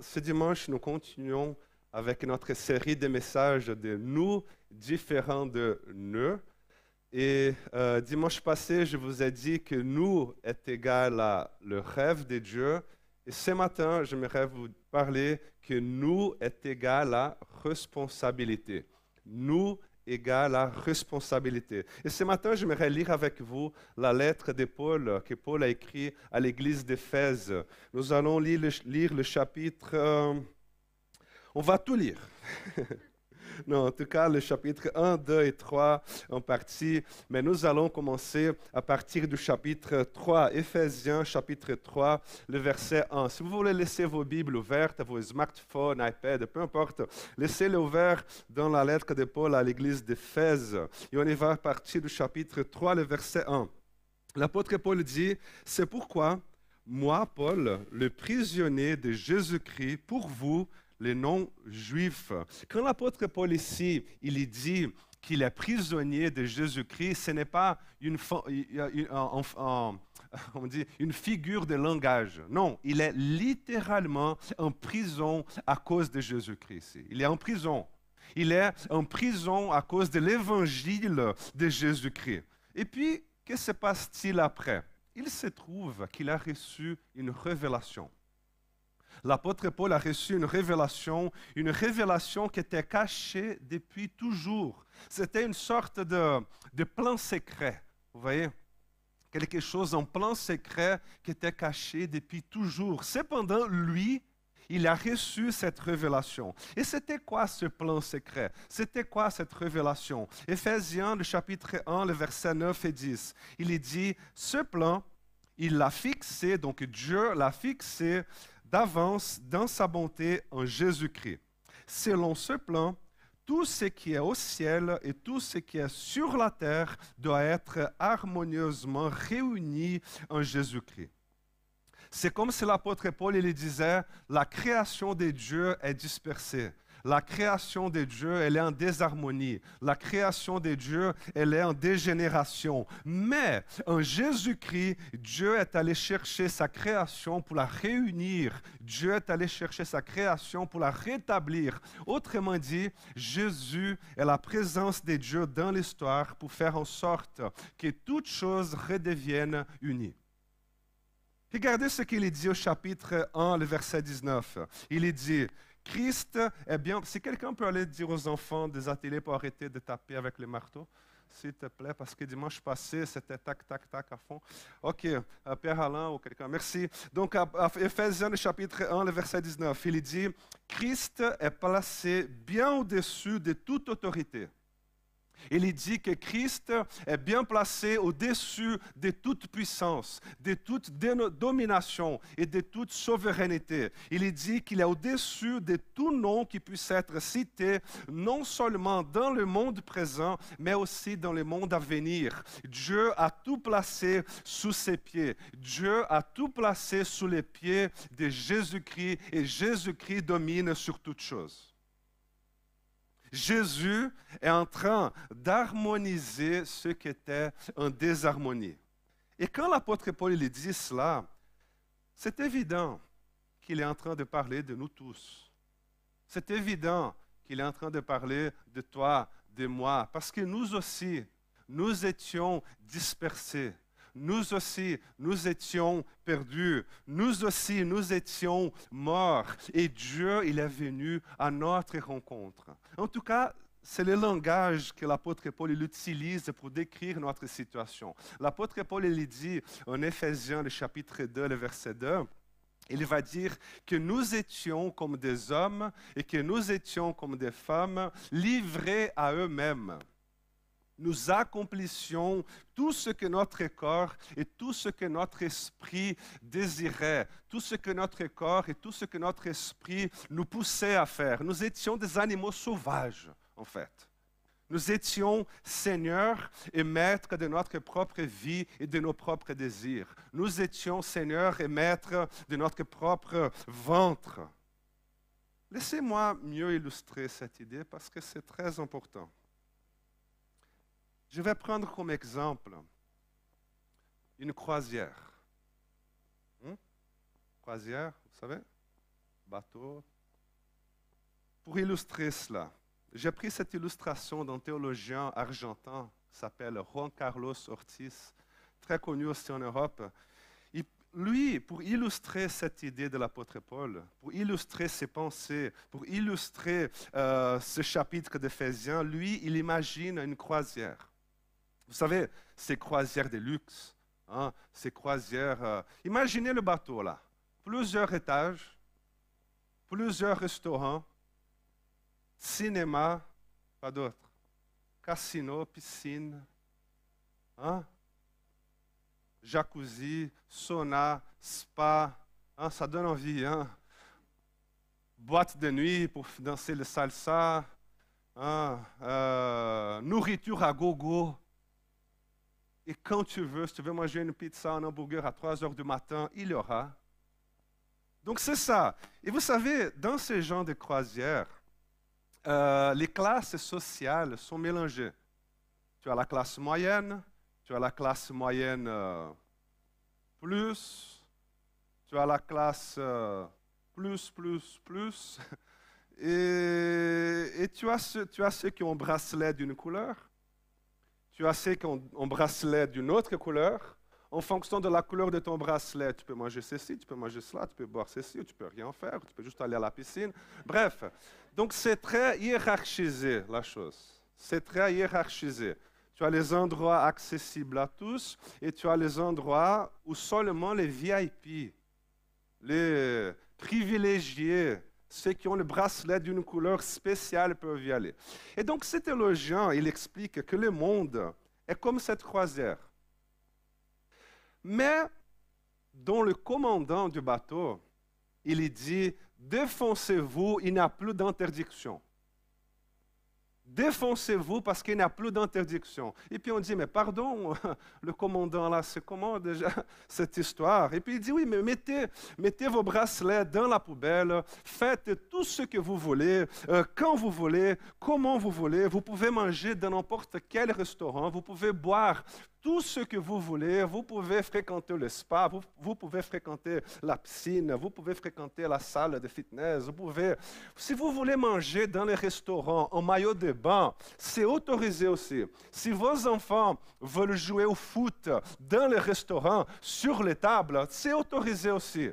Ce dimanche, nous continuons avec notre série de messages de nous différents de nous. Et euh, dimanche passé, je vous ai dit que nous est égal à le rêve de Dieu. Et ce matin, j'aimerais vous parler que nous est égal à responsabilité. Nous égale à responsabilité. Et ce matin, j'aimerais lire avec vous la lettre de Paul que Paul a écrit à l'église d'Éphèse. Nous allons lire le, lire le chapitre... euh, on va tout lire. non, en tout cas, le chapitre 1, 2 et 3 en partie. Mais nous allons commencer à partir du chapitre 3, Éphésiens chapitre 3, le verset 1. Si vous voulez laisser vos Bibles ouvertes, vos smartphones, iPad, peu importe, laissez-les ouverts dans la lettre de Paul à l'église d'Éphèse. Et on y va à partir du chapitre 3, le verset 1. L'apôtre Paul dit, c'est pourquoi moi, Paul, le prisonnier de Jésus-Christ, pour vous, les non-juifs. Quand l'apôtre Paul ici, il dit qu'il est prisonnier de Jésus-Christ, ce n'est pas une, une, figure de langage. Non, il est littéralement en prison à cause de Jésus-Christ. Il est en prison. Il est en prison à cause de l'évangile de Jésus-Christ. Et puis, que se passe-t-il après? Il se trouve qu'il a reçu une révélation l'apôtre Paul a reçu une révélation, une révélation qui était cachée depuis toujours. C'était une sorte de, de, plan secret, vous voyez? Quelque chose en plan secret qui était caché depuis toujours. Cependant, lui, il a reçu cette révélation. Et c'était quoi ce plan secret? C'était quoi cette révélation? Éphésiens, le chapitre 1, le verset 9 et 10. Il dit, ce plan, il l'a fixé, donc Dieu l'a fixé d'avance dans sa bonté en Jésus-Christ. Selon ce plan, tout ce qui est au ciel et tout ce qui est sur la terre doit être harmonieusement réuni en Jésus-Christ. C'est comme si l'apôtre Paul il disait, la création de Dieu est dispersée. La création de Dieu, elle est en désharmonie. La création de Dieu, elle est en dégénération. Mais en Jésus-Christ, Dieu est allé chercher sa création pour la réunir. Dieu est allé chercher sa création pour la rétablir. Autrement dit, Jésus est la présence de Dieu dans l'histoire pour faire en sorte que toutes choses redeviennent unies. Regardez ce qu'il dit au chapitre 1, le verset 19. Il dit, Christ est bien. Si quelqu'un peut aller dire aux enfants des ateliers pour arrêter de taper avec le marteau, s'il te plaît, parce que dimanche passé, c'était tac, tac, tac à fond. OK, Père Alain ou quelqu'un, merci. Donc, à Ephésiens, chapitre 1, le verset 19, il dit Christ est placé bien au-dessus de toute autorité. Il dit que Christ est bien placé au-dessus de toute puissance, de toute domination et de toute souveraineté. Il dit qu'il est au-dessus de tout nom qui puisse être cité, non seulement dans le monde présent, mais aussi dans le monde à venir. Dieu a tout placé sous ses pieds. Dieu a tout placé sous les pieds de Jésus-Christ et Jésus-Christ domine sur toutes choses. Jésus est en train d'harmoniser ce qui était en désharmonie. Et quand l'apôtre Paul il dit cela, c'est évident qu'il est en train de parler de nous tous. C'est évident qu'il est en train de parler de toi, de moi, parce que nous aussi, nous étions dispersés. Nous aussi, nous étions perdus. Nous aussi, nous étions morts. Et Dieu, il est venu à notre rencontre. En tout cas, c'est le langage que l'apôtre Paul il utilise pour décrire notre situation. L'apôtre Paul il dit en Éphésiens, le chapitre 2, le verset 2, il va dire que nous étions comme des hommes et que nous étions comme des femmes livrés à eux-mêmes nous accomplissions tout ce que notre corps et tout ce que notre esprit désirait, tout ce que notre corps et tout ce que notre esprit nous poussait à faire. Nous étions des animaux sauvages, en fait. Nous étions seigneurs et maîtres de notre propre vie et de nos propres désirs. Nous étions seigneurs et maîtres de notre propre ventre. Laissez-moi mieux illustrer cette idée parce que c'est très important. Je vais prendre comme exemple une croisière. Hmm? Croisière, vous savez? Bateau. Pour illustrer cela, j'ai pris cette illustration d'un théologien argentin qui s'appelle Juan Carlos Ortiz, très connu aussi en Europe. lui, pour illustrer cette idée de l'apôtre Paul, pour illustrer ses pensées, pour illustrer euh, ce chapitre d'Éphésiens, lui, il imagine une croisière. Vous savez, ces croisières de luxe, hein, ces croisières. Euh, imaginez le bateau là, plusieurs étages, plusieurs restaurants, cinéma, pas d'autre, casino, piscine, hein? jacuzzi, sauna, spa, hein? ça donne envie. Boîte de nuit pour danser le salsa, euh, nourriture à gogo. Et quand tu veux, si tu veux manger une pizza, un hamburger à 3 heures du matin, il y aura. Donc c'est ça. Et vous savez, dans ces gens de croisière, euh, les classes sociales sont mélangées. Tu as la classe moyenne, tu as la classe moyenne euh, plus, tu as la classe euh, plus, plus, plus, et, tu, as tu as ceux qui ont un bracelet d'une couleur, tu as ceux qui un bracelet d'une autre couleur, en fonction de la couleur de ton bracelet, tu peux manger ceci, tu peux manger cela, tu peux boire ceci, tu peux rien faire, tu peux juste aller à la piscine. Bref, donc c'est très hiérarchisé la chose. C'est très hiérarchisé. Tu as les endroits accessibles à tous et tu as les endroits où seulement les VIP, les privilégiés, ceux qui ont le bracelet d'une couleur spéciale peuvent y aller. Et donc cet théologien, il explique que le monde est comme cette croisière. Mais dont le commandant du bateau, il dit, défoncez-vous, il n'y a plus d'interdiction. Défoncez-vous parce qu'il n'y a plus d'interdiction. Et puis on dit, mais pardon, le commandant là, c'est comment déjà cette histoire? Et puis il dit, oui, mais mettez, mettez vos bracelets dans la poubelle, faites tout ce que vous voulez, euh, quand vous voulez, comment vous voulez. Vous pouvez manger dans n'importe quel restaurant, vous pouvez boire tout ce que vous voulez. Vous pouvez fréquenter le spa, vous, pouvez fréquenter la piscine, vous pouvez fréquenter la salle de fitness. Vous pouvez, si vous voulez manger dans les restaurants en maillot de c'est autorisé aussi. Si vos enfants veulent jouer au foot dans les restaurants, sur les tables, c'est autorisé aussi.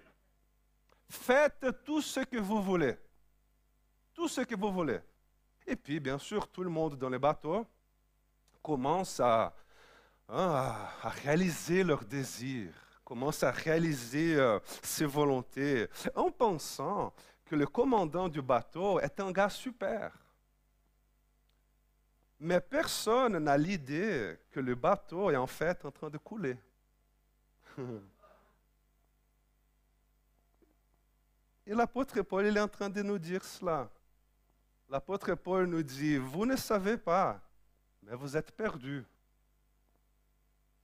Faites tout ce que vous voulez. Tout ce que vous voulez. Et puis, bien sûr, tout le monde dans les bateaux commence à ah, à réaliser leurs désirs, commencent à réaliser euh, ses volontés, en pensant que le commandant du bateau est un gars super. Mais personne n'a l'idée que le bateau est en fait en train de couler. Et l'apôtre Paul est en train de nous dire cela. L'apôtre Paul nous dit, vous ne savez pas, mais vous êtes perdus.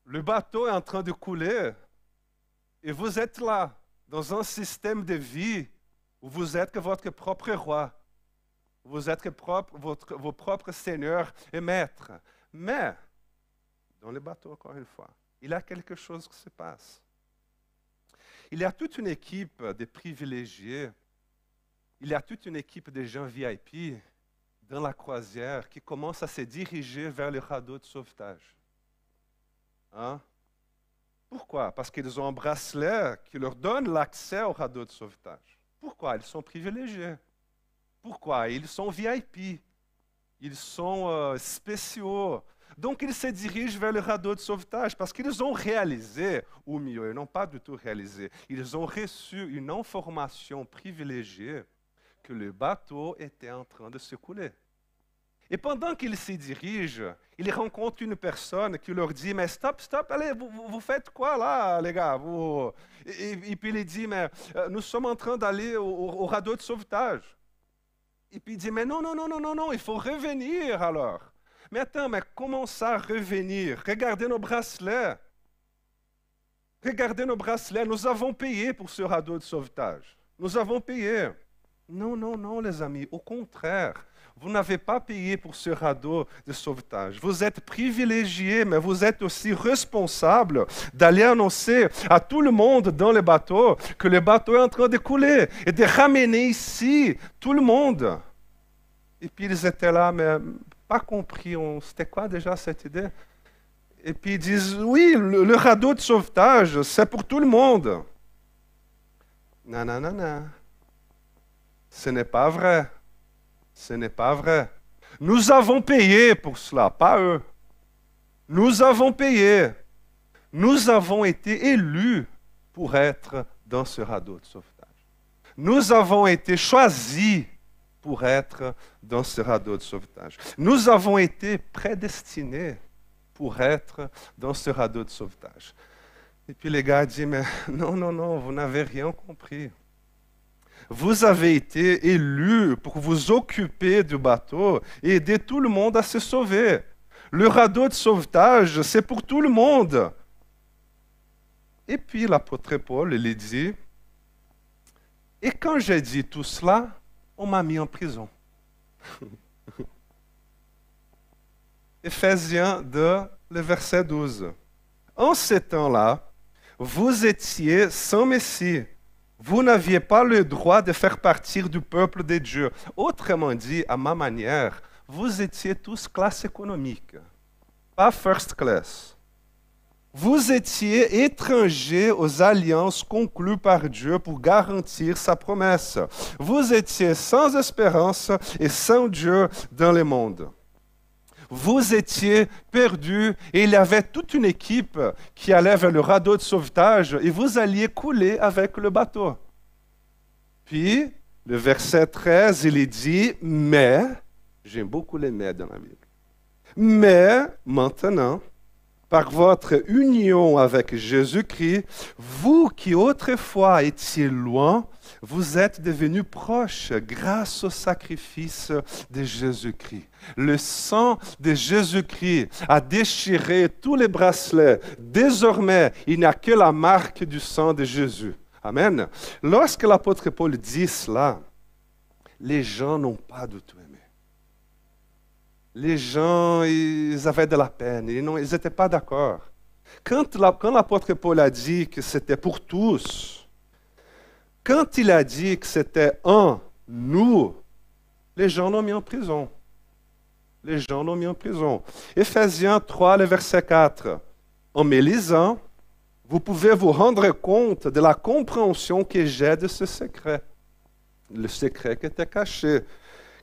Le bateau est en train de couler et vous êtes là, dans un système de vie où vous êtes que votre propre roi. Vous êtes propre, votre, vos propres seigneurs et maîtres. Mais, dans le bateau, encore une fois, il y a quelque chose qui se passe. Il y a toute une équipe de privilégiés, il y a toute une équipe de gens VIP dans la croisière qui commence à se diriger vers le radeau de sauvetage. Hein? Pourquoi? Parce qu'ils ont un bracelet qui leur donne l'accès au radeau de sauvetage. Pourquoi? Ils sont privilégiés. Pourquoi? Ils sont VIP. Ils sont euh, spéciaux. Donc ils se dirigent vers le radeau de sauvetage parce qu'ils ont réalisé, ou mieux, ils n'ont pas du tout réalisé, ils ont reçu une information privilégiée que le bateau était en train de se couler. Et pendant qu'ils s'y dirigent, ils rencontrent une personne qui leur dit, mais stop, stop, allez, vous, faites quoi là, les gars? Et, puis il dit, mais euh, nous sommes en train d'aller au, radeau de sauvetage. Et puis il dit, mais non, non, non, non, non, il faut revenir alors. Mais attends, mais comment ça revenir? Regardez nos bracelets. Regardez nos bracelets, nous avons payé pour ce radeau de sauvetage. Nous avons payé. Non, non, non, les amis, au contraire. Vous n'avez pas payé pour ce radeau de sauvetage. Vous êtes privilégiés, mais vous êtes aussi responsables d'aller annoncer à tout le monde dans le bateau que le bateau est en train de couler et de ramener ici tout le monde. Et puis ils étaient là, mais pas compris. C'était quoi déjà cette idée? Et puis ils disent, oui, le, le radeau de sauvetage, c'est pour tout le monde. Non, non, non, non. Ce n'est pas vrai. Ce n'est pas vrai. Nous avons payé pour cela, pas eux. Nous avons payé. Nous avons été élus pour être dans ce radeau de sauvetage. Nous avons été choisis pour être dans ce radeau de sauvetage. Nous avons été prédestinés pour être dans ce radeau de sauvetage. Et puis les gars disent, mais non, non, non, vous n'avez rien compris vous avez été élus pour vous occuper du bateau et aider tout le monde à se sauver. Le radeau de sauvetage, c'est pour tout le monde. Et puis l'apôtre Paul lui dit, et quand j'ai dit tout cela, on m'a mis en prison. Éphésiens 2, le verset 12. En ces temps-là, vous étiez sans Messie vous n'aviez pas le droit de faire partir du peuple de Dieu. Autrement dit, à ma manière, vous étiez tous classe économique, pas first class. Vous étiez étrangers aux alliances conclues par Dieu pour garantir sa promesse. Vous étiez sans espérance et sans Dieu dans le monde vous étiez perdus et il y avait toute une équipe qui allait vers le radeau de sauvetage et vous alliez couler avec le bateau. Puis, le verset 13, il est dit, mais, j'aime beaucoup les mais dans la Bible, mais maintenant, par votre union avec Jésus-Christ, vous qui autrefois étiez loin, vous êtes devenus proches grâce au sacrifice de Jésus-Christ. Le sang de Jésus-Christ a déchiré tous les bracelets. Désormais, il n'y a que la marque du sang de Jésus. Amen. Lorsque l'apôtre Paul dit cela, les gens n'ont pas du tout aimé. Les gens, ils avaient de la peine, ils n'étaient pas d'accord. Quand l'apôtre Paul a dit que c'était pour tous, quand il a dit que c'était un nous, les gens l'ont mis en prison. Les gens l'ont mis en prison. Éphésiens 3, le verset 4. En me lisant, vous pouvez vous rendre compte de la compréhension que j'ai de ce secret. Le secret qui était caché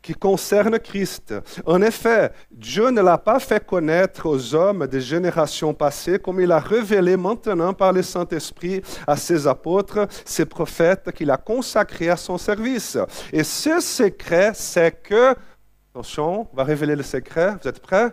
qui concerne Christ. En effet, Dieu ne l'a pas fait connaître aux hommes des générations passées comme il a révélé maintenant par le Saint-Esprit à ses apôtres, ses prophètes qu'il a consacrés à son service. Et ce secret, c'est que, attention, on va révéler le secret, vous êtes prêts?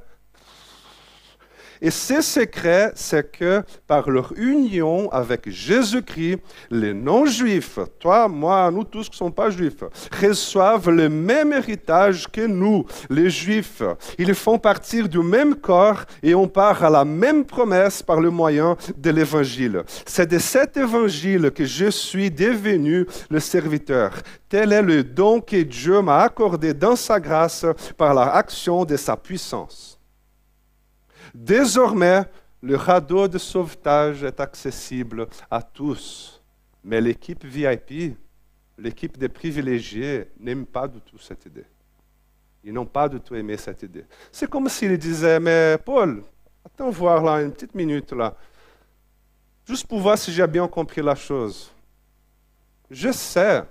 Et ce secret, c'est que par leur union avec Jésus-Christ, les non-juifs, toi, moi, nous tous qui ne sommes pas juifs, reçoivent le même héritage que nous, les juifs. Ils font partir du même corps et on part à la même promesse par le moyen de l'évangile. C'est de cet évangile que je suis devenu le serviteur. Tel est le don que Dieu m'a accordé dans sa grâce par l'action de sa puissance. Désormais, le radeau de sauvetage est accessible à tous. Mais l'équipe VIP, l'équipe des privilégiés, n'aime pas du tout cette idée. Ils n'ont pas du tout aimé cette idée. C'est comme s'ils disaient, mais Paul, attends voir là une petite minute là. Juste pour voir si j'ai bien compris la chose. Je sais,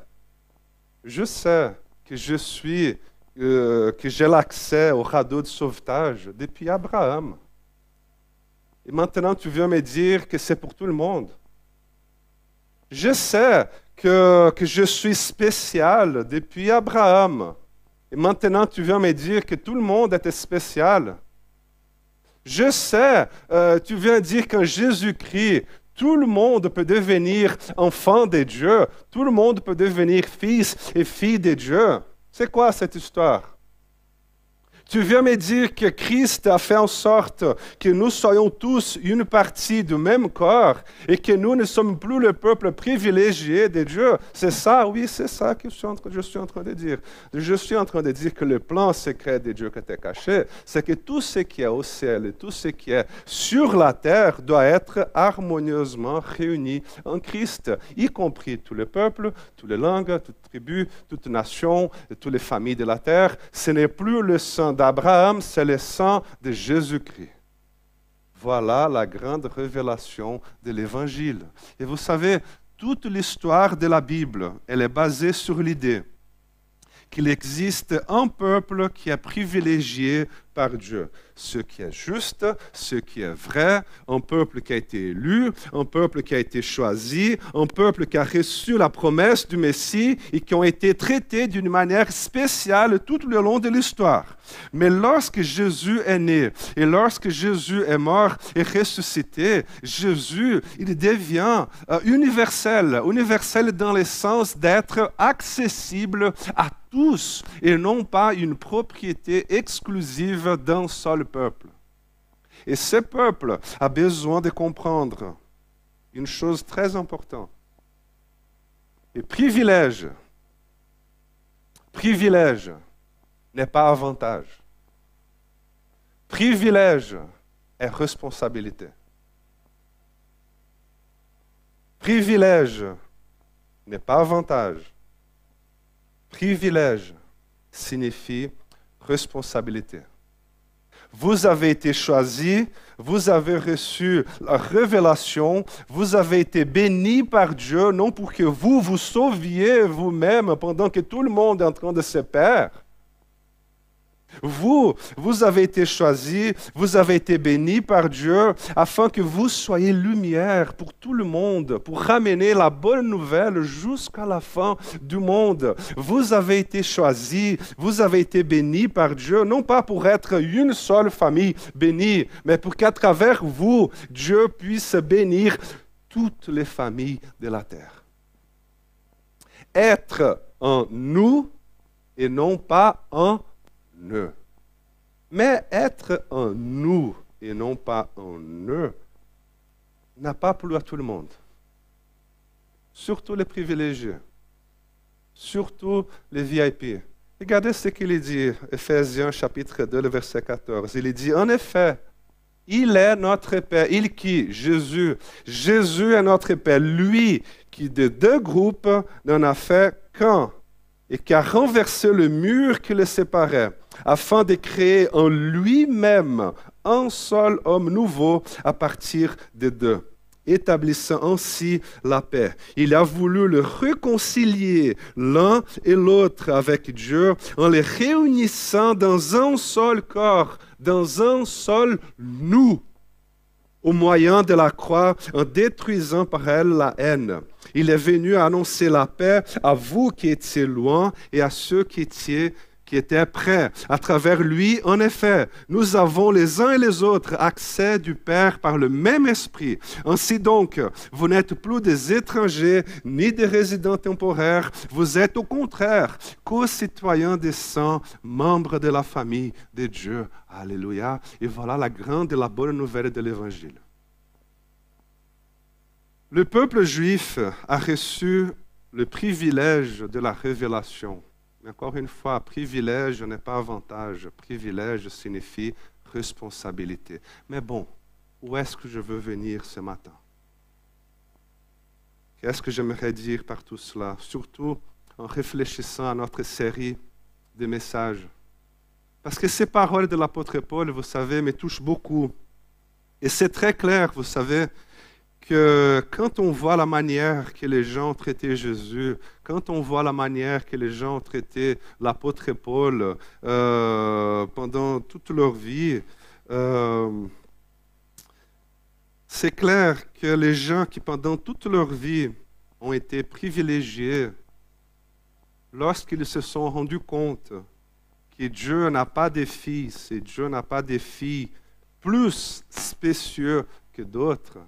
je sais que je suis, euh, que j'ai l'accès au radeau de sauvetage depuis Abraham. Et maintenant, tu viens me dire que c'est pour tout le monde. Je sais que, que je suis spécial depuis Abraham. Et maintenant, tu viens me dire que tout le monde était spécial. Je sais, euh, tu viens dire qu'en Jésus-Christ, tout le monde peut devenir enfant de Dieu. Tout le monde peut devenir fils et fille de Dieu. C'est quoi cette histoire? Tu viens me dire que Christ a fait en sorte que nous soyons tous une partie du même corps et que nous ne sommes plus le peuple privilégié de Dieu. C'est ça, oui, c'est ça que je suis, en train, de dire. Je suis en train de dire que le plan secret de Dieu qui était caché, c'est que tout ce qui est au ciel et tout ce qui est sur la terre doit être harmonieusement réuni en Christ, y compris tous les peuples, toutes les langues, toutes les tribus, toutes les nations, toutes les familles de la terre. Ce n'est plus le sang d'Abraham, c'est le sang de Jésus-Christ. Voilà la grande révélation de l'Évangile. Et vous savez, toute l'histoire de la Bible, elle est basée sur l'idée qu'il existe un peuple qui est privilégié par Dieu ce qui est juste, ce qui est vrai, un peuple qui a été élu, un peuple qui a été choisi, un peuple qui a reçu la promesse du Messie et qui ont été traités d'une manière spéciale tout le long de l'histoire. Mais lorsque Jésus est né et lorsque Jésus est mort et ressuscité, Jésus, il devient euh, universel, universel dans le sens d'être accessible à tous et non pas une propriété exclusive d'un seul peuple. Et ce peuple a besoin de comprendre une chose très importante. Et privilège, privilège n'est pas avantage. Privilège est responsabilité. Privilège n'est pas avantage. Privilège signifie responsabilité. Vous avez été choisi, vous avez reçu la révélation, vous avez été béni par Dieu, non pour que vous vous sauviez vous-même pendant que tout le monde est en train de se perdre, vous, vous avez été choisi, vous avez été béni par Dieu afin que vous soyez lumière pour tout le monde, pour ramener la bonne nouvelle jusqu'à la fin du monde. Vous avez été choisi, vous avez été béni par Dieu, non pas pour être une seule famille bénie, mais pour qu'à travers vous, Dieu puisse bénir toutes les familles de la terre. Être en nous et non pas en mais être en nous et non pas en eux n'a pas plu à tout le monde. Surtout les privilégiés. Surtout les VIP. Regardez ce qu'il dit, Ephésiens chapitre 2, le verset 14. Il dit, en effet, il est notre Père. Il qui Jésus. Jésus est notre Père. Lui qui de deux groupes n'en a fait qu'un et qui a renversé le mur qui les séparait afin de créer en lui-même un seul homme nouveau à partir de deux établissant ainsi la paix. Il a voulu le réconcilier l'un et l'autre avec Dieu en les réunissant dans un seul corps, dans un seul nous, au moyen de la croix, en détruisant par elle la haine. Il est venu annoncer la paix à vous qui étiez loin et à ceux qui étaient qui était prêt. À travers lui, en effet, nous avons les uns et les autres accès du Père par le même esprit. Ainsi donc, vous n'êtes plus des étrangers ni des résidents temporaires, vous êtes au contraire co-citoyens des saints, membres de la famille de Dieu. Alléluia. Et voilà la grande et la bonne nouvelle de l'Évangile. Le peuple juif a reçu le privilège de la révélation encore une fois, privilège n'est pas avantage. Privilège signifie responsabilité. Mais bon, où est-ce que je veux venir ce matin? Qu'est-ce que j'aimerais dire par tout cela? Surtout en réfléchissant à notre série de messages. Parce que ces paroles de l'apôtre Paul, vous savez, me touchent beaucoup. Et c'est très clair, vous savez, que quand on voit la manière que les gens ont traité Jésus, quand on voit la manière que les gens ont traité l'apôtre Paul euh, pendant toute leur vie, euh, c'est clair que les gens qui pendant toute leur vie ont été privilégiés, lorsqu'ils se sont rendus compte que Dieu n'a pas de fils et Dieu n'a pas de filles plus spéciaux que d'autres,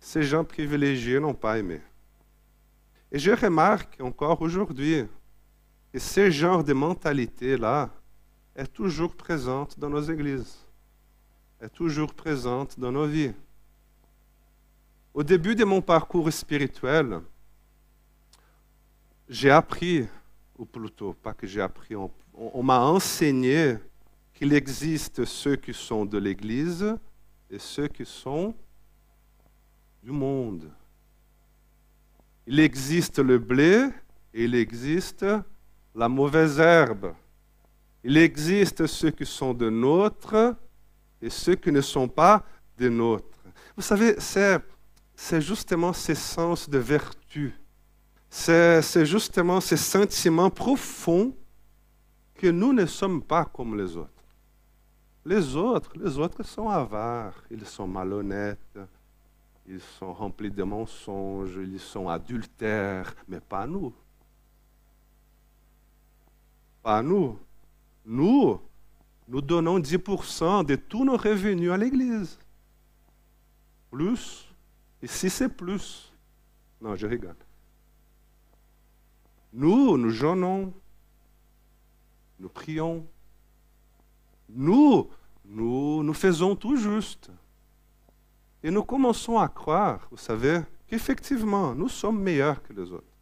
ces gens privilégiés n'ont pas aimé. Et je remarque encore aujourd'hui que ce genre de mentalité-là est toujours présente dans nos églises, est toujours présente dans nos vies. Au début de mon parcours spirituel, j'ai appris, ou plutôt, pas que j'ai appris, on, on m'a enseigné qu'il existe ceux qui sont de l'Église et ceux qui sont du monde. Il existe le blé et il existe la mauvaise herbe. Il existe ceux qui sont de nôtres et ceux qui ne sont pas des nôtres. Vous savez, c'est, c'est justement ces sens de vertu, c'est, c'est justement ces sentiments profonds que nous ne sommes pas comme les autres. Les autres, les autres sont avares, ils sont malhonnêtes, ils sont remplis de mensonges, ils sont adultères, mais pas nous. Pas nous. Nous, nous donnons 10% de tous nos revenus à l'Église. Plus. Ici, c'est plus. Non, je rigole. Nous, nous jeûnons. Nous prions. Nous, nous, nous faisons tout juste. Et nous commençons à croire, vous savez, qu'effectivement, nous sommes meilleurs que les autres.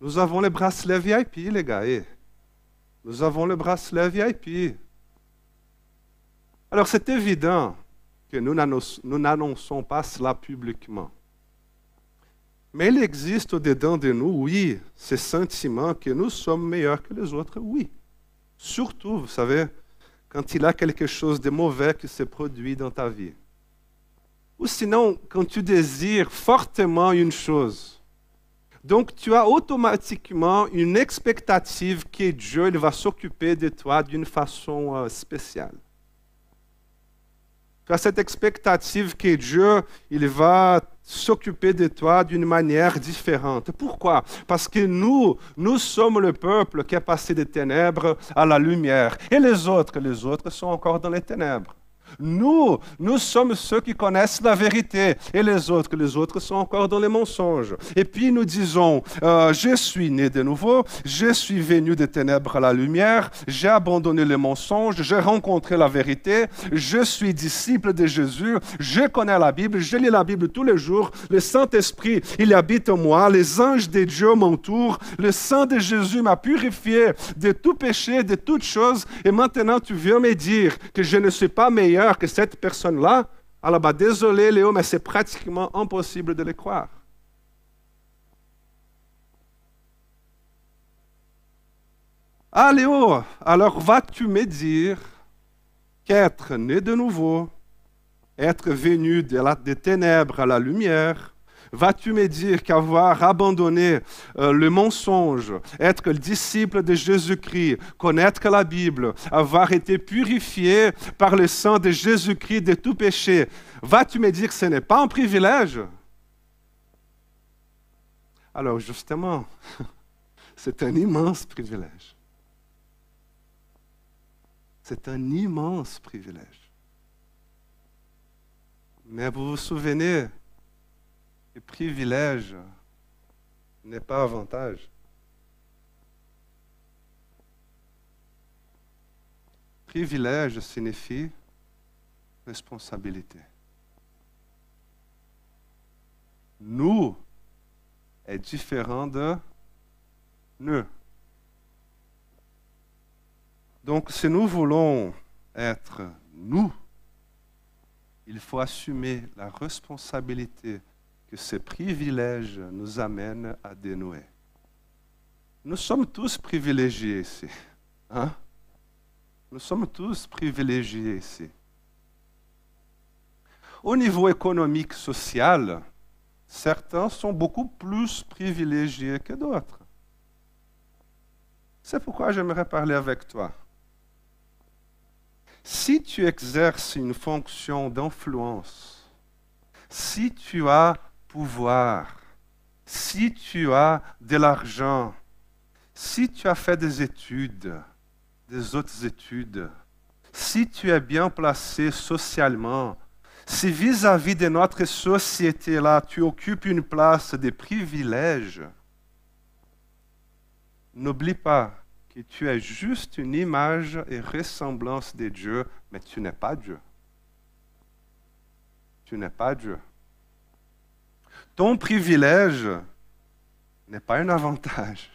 Nous avons les bracelets VIP, les gars. Eh. Nous avons le bracelet VIP. Alors c'est évident que nous n'annonçons pas cela publiquement. Mais il existe au-dedans de nous, oui, ces sentiments que nous sommes meilleurs que les autres, oui. Surtout, vous savez, quand il y a quelque chose de mauvais qui se produit dans ta vie. Ou sinon, quand tu désires fortement une chose. Donc, tu as automatiquement une expectative que Dieu il va s'occuper de toi d'une façon euh, spéciale. Tu as cette expectative que Dieu il va s'occuper de toi d'une manière différente. Pourquoi? Parce que nous, nous sommes le peuple qui est passé des ténèbres à la lumière. Et les autres, les autres sont encore dans les ténèbres. Nous, nous sommes ceux qui connaissent la vérité et les autres, les autres sont encore dans les mensonges. Et puis nous disons, euh, je suis né de nouveau, je suis venu des ténèbres à la lumière, j'ai abandonné les mensonges, j'ai rencontré la vérité, je suis disciple de Jésus, je connais la Bible, je lis la Bible tous les jours, le Saint-Esprit, il habite en moi, les anges de Dieu m'entourent, le sang de Jésus m'a purifié de tout péché, de toutes choses, et maintenant tu viens me dire que je ne suis pas meilleur que cette personne-là, alors bah, désolé Léo, mais c'est pratiquement impossible de le croire. Ah Léo, alors vas-tu me dire qu'être né de nouveau, être venu de la, des ténèbres à la lumière, Vas-tu me dire qu'avoir abandonné euh, le mensonge, être le disciple de Jésus-Christ, connaître la Bible, avoir été purifié par le sang de Jésus-Christ de tout péché, vas-tu me dire que ce n'est pas un privilège? Alors justement, c'est un immense privilège. C'est un immense privilège. Mais vous vous souvenez et privilège n'est pas avantage. Privilège signifie responsabilité. Nous est différent de nous. Donc, si nous voulons être nous, il faut assumer la responsabilité que ce privilège nous amène à dénouer. Nous sommes tous privilégiés ici. Hein? Nous sommes tous privilégiés ici. Au niveau économique, social, certains sont beaucoup plus privilégiés que d'autres. C'est pourquoi j'aimerais parler avec toi. Si tu exerces une fonction d'influence, si tu as pouvoir, si tu as de l'argent, si tu as fait des études, des autres études, si tu es bien placé socialement, si vis-à-vis de notre société là, tu occupes une place de privilège, n'oublie pas que tu es juste une image et ressemblance de Dieu, mais tu n'es pas Dieu. Tu n'es pas Dieu. Ton privilège n'est pas un avantage.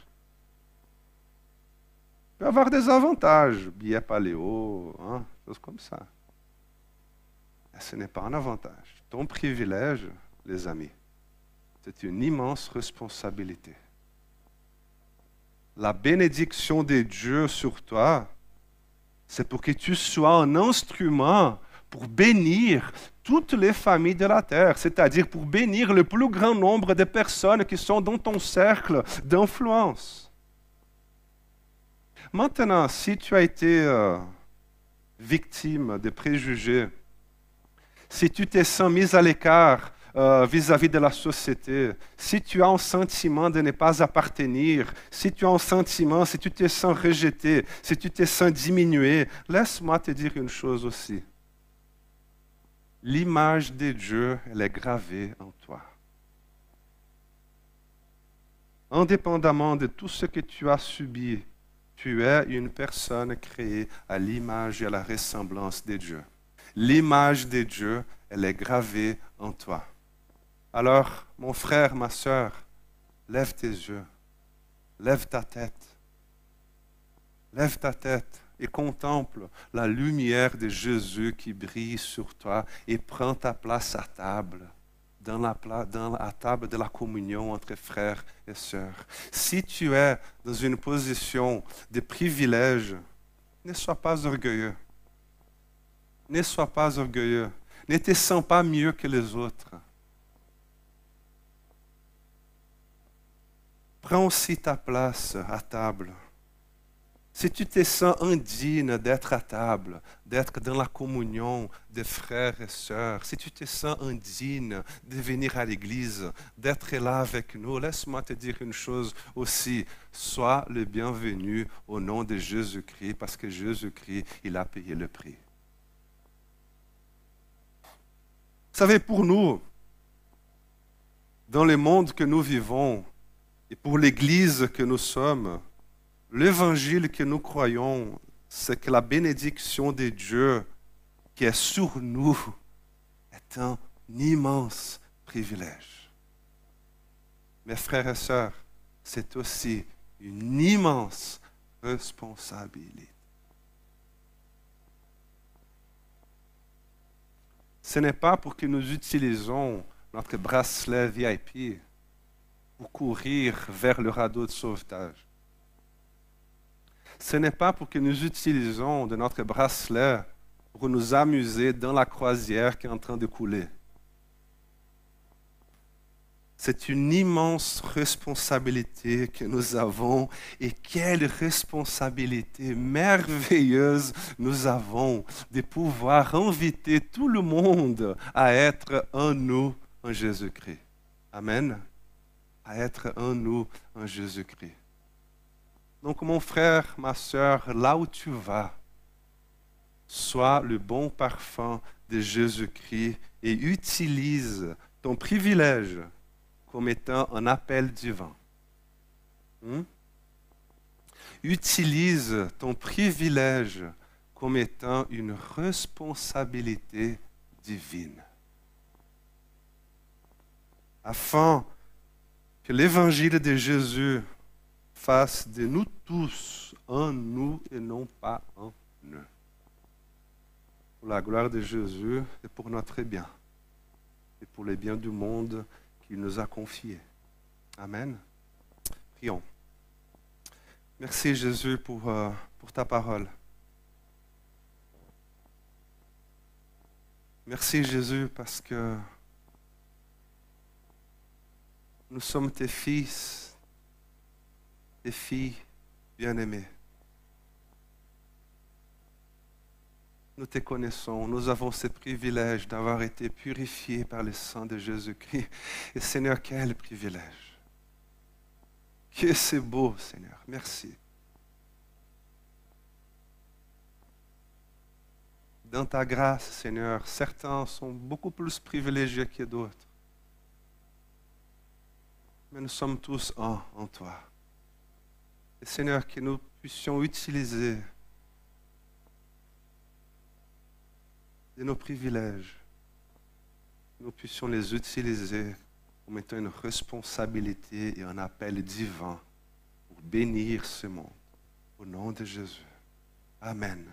Tu peux avoir des avantages, billet paléo, hein, choses comme ça. Mais ce n'est pas un avantage. Ton privilège, les amis, c'est une immense responsabilité. La bénédiction de Dieu sur toi, c'est pour que tu sois un instrument pour bénir toutes les familles de la terre, c'est-à-dire pour bénir le plus grand nombre de personnes qui sont dans ton cercle d'influence. Maintenant, si tu as été euh, victime de préjugés, si tu t'es sens mis à l'écart euh, vis-à-vis de la société, si tu as un sentiment de ne pas appartenir, si tu as un sentiment, si tu te sens rejeté, si tu te sens diminué, laisse-moi te dire une chose aussi l'image de Dieu, elle est gravée en toi. Indépendamment de tout ce que tu as subi, tu es une personne créée à l'image et à la ressemblance de Dieu. L'image de Dieu, elle est gravée en toi. Alors, mon frère, ma soeur, lève tes yeux, lève ta tête, lève ta tête et contemple la lumière de Jésus qui brille sur toi et prends ta place à table, dans la, table de la communion entre frères et sœurs. Si tu es dans une position de privilège, ne sois pas orgueilleux. Ne sois pas orgueilleux. Ne te sens pas mieux que les autres. Prends aussi ta place à table. Si tu te sens indigne d'être à table, d'être dans la communion des frères et sœurs, si tu te sens indigne de venir à l'église, d'être là avec nous, laisse-moi te dire une chose aussi. Sois le bienvenu au nom de Jésus-Christ, parce que Jésus-Christ, il a payé le prix. Vous savez, pour nous, dans le monde que nous vivons, et pour l'Église que nous sommes, L'évangile que nous croyons, c'est que la bénédiction de Dieu qui est sur nous est un immense privilège. Mes frères et sœurs, c'est aussi une immense responsabilité. Ce n'est pas pour que nous utilisons notre bracelet VIP pour courir vers le radeau de sauvetage ce n'est pas pour que nous utilisons de notre bracelet pour nous amuser dans la croisière qui est en train de couler. C'est une immense responsabilité que nous avons et quelle responsabilité merveilleuse nous avons de pouvoir inviter tout le monde à être en nous en Jésus-Christ. Amen. À être en nous en Jésus-Christ. Donc mon frère, ma soeur, là où tu vas, sois le bon parfum de Jésus-Christ et utilise ton privilège comme étant un appel divin. Hmm? Utilise ton privilège comme étant une responsabilité divine. Afin que l'évangile de Jésus fasse de nous tous en nous et non pas en nous. Pour la gloire de Jésus et pour notre bien. Et pour le bien du monde qu'il nous a confié. Amen. Prions. Merci Jésus pour, euh, pour ta parole. Merci Jésus parce que nous sommes tes fils des filles bien-aimées. Nous te connaissons, nous avons ce privilège d'avoir été purifiés par le sang de Jésus-Christ. Et Seigneur, quel privilège. Que c'est beau, Seigneur. Merci. Dans ta grâce, Seigneur, certains sont beaucoup plus privilégiés que d'autres. Mais nous sommes tous en toi. Seigneur, que nous puissions utiliser nos privilèges, nous puissions les utiliser comme étant une responsabilité et un appel divin pour bénir ce monde. Au nom de Jésus. Amen.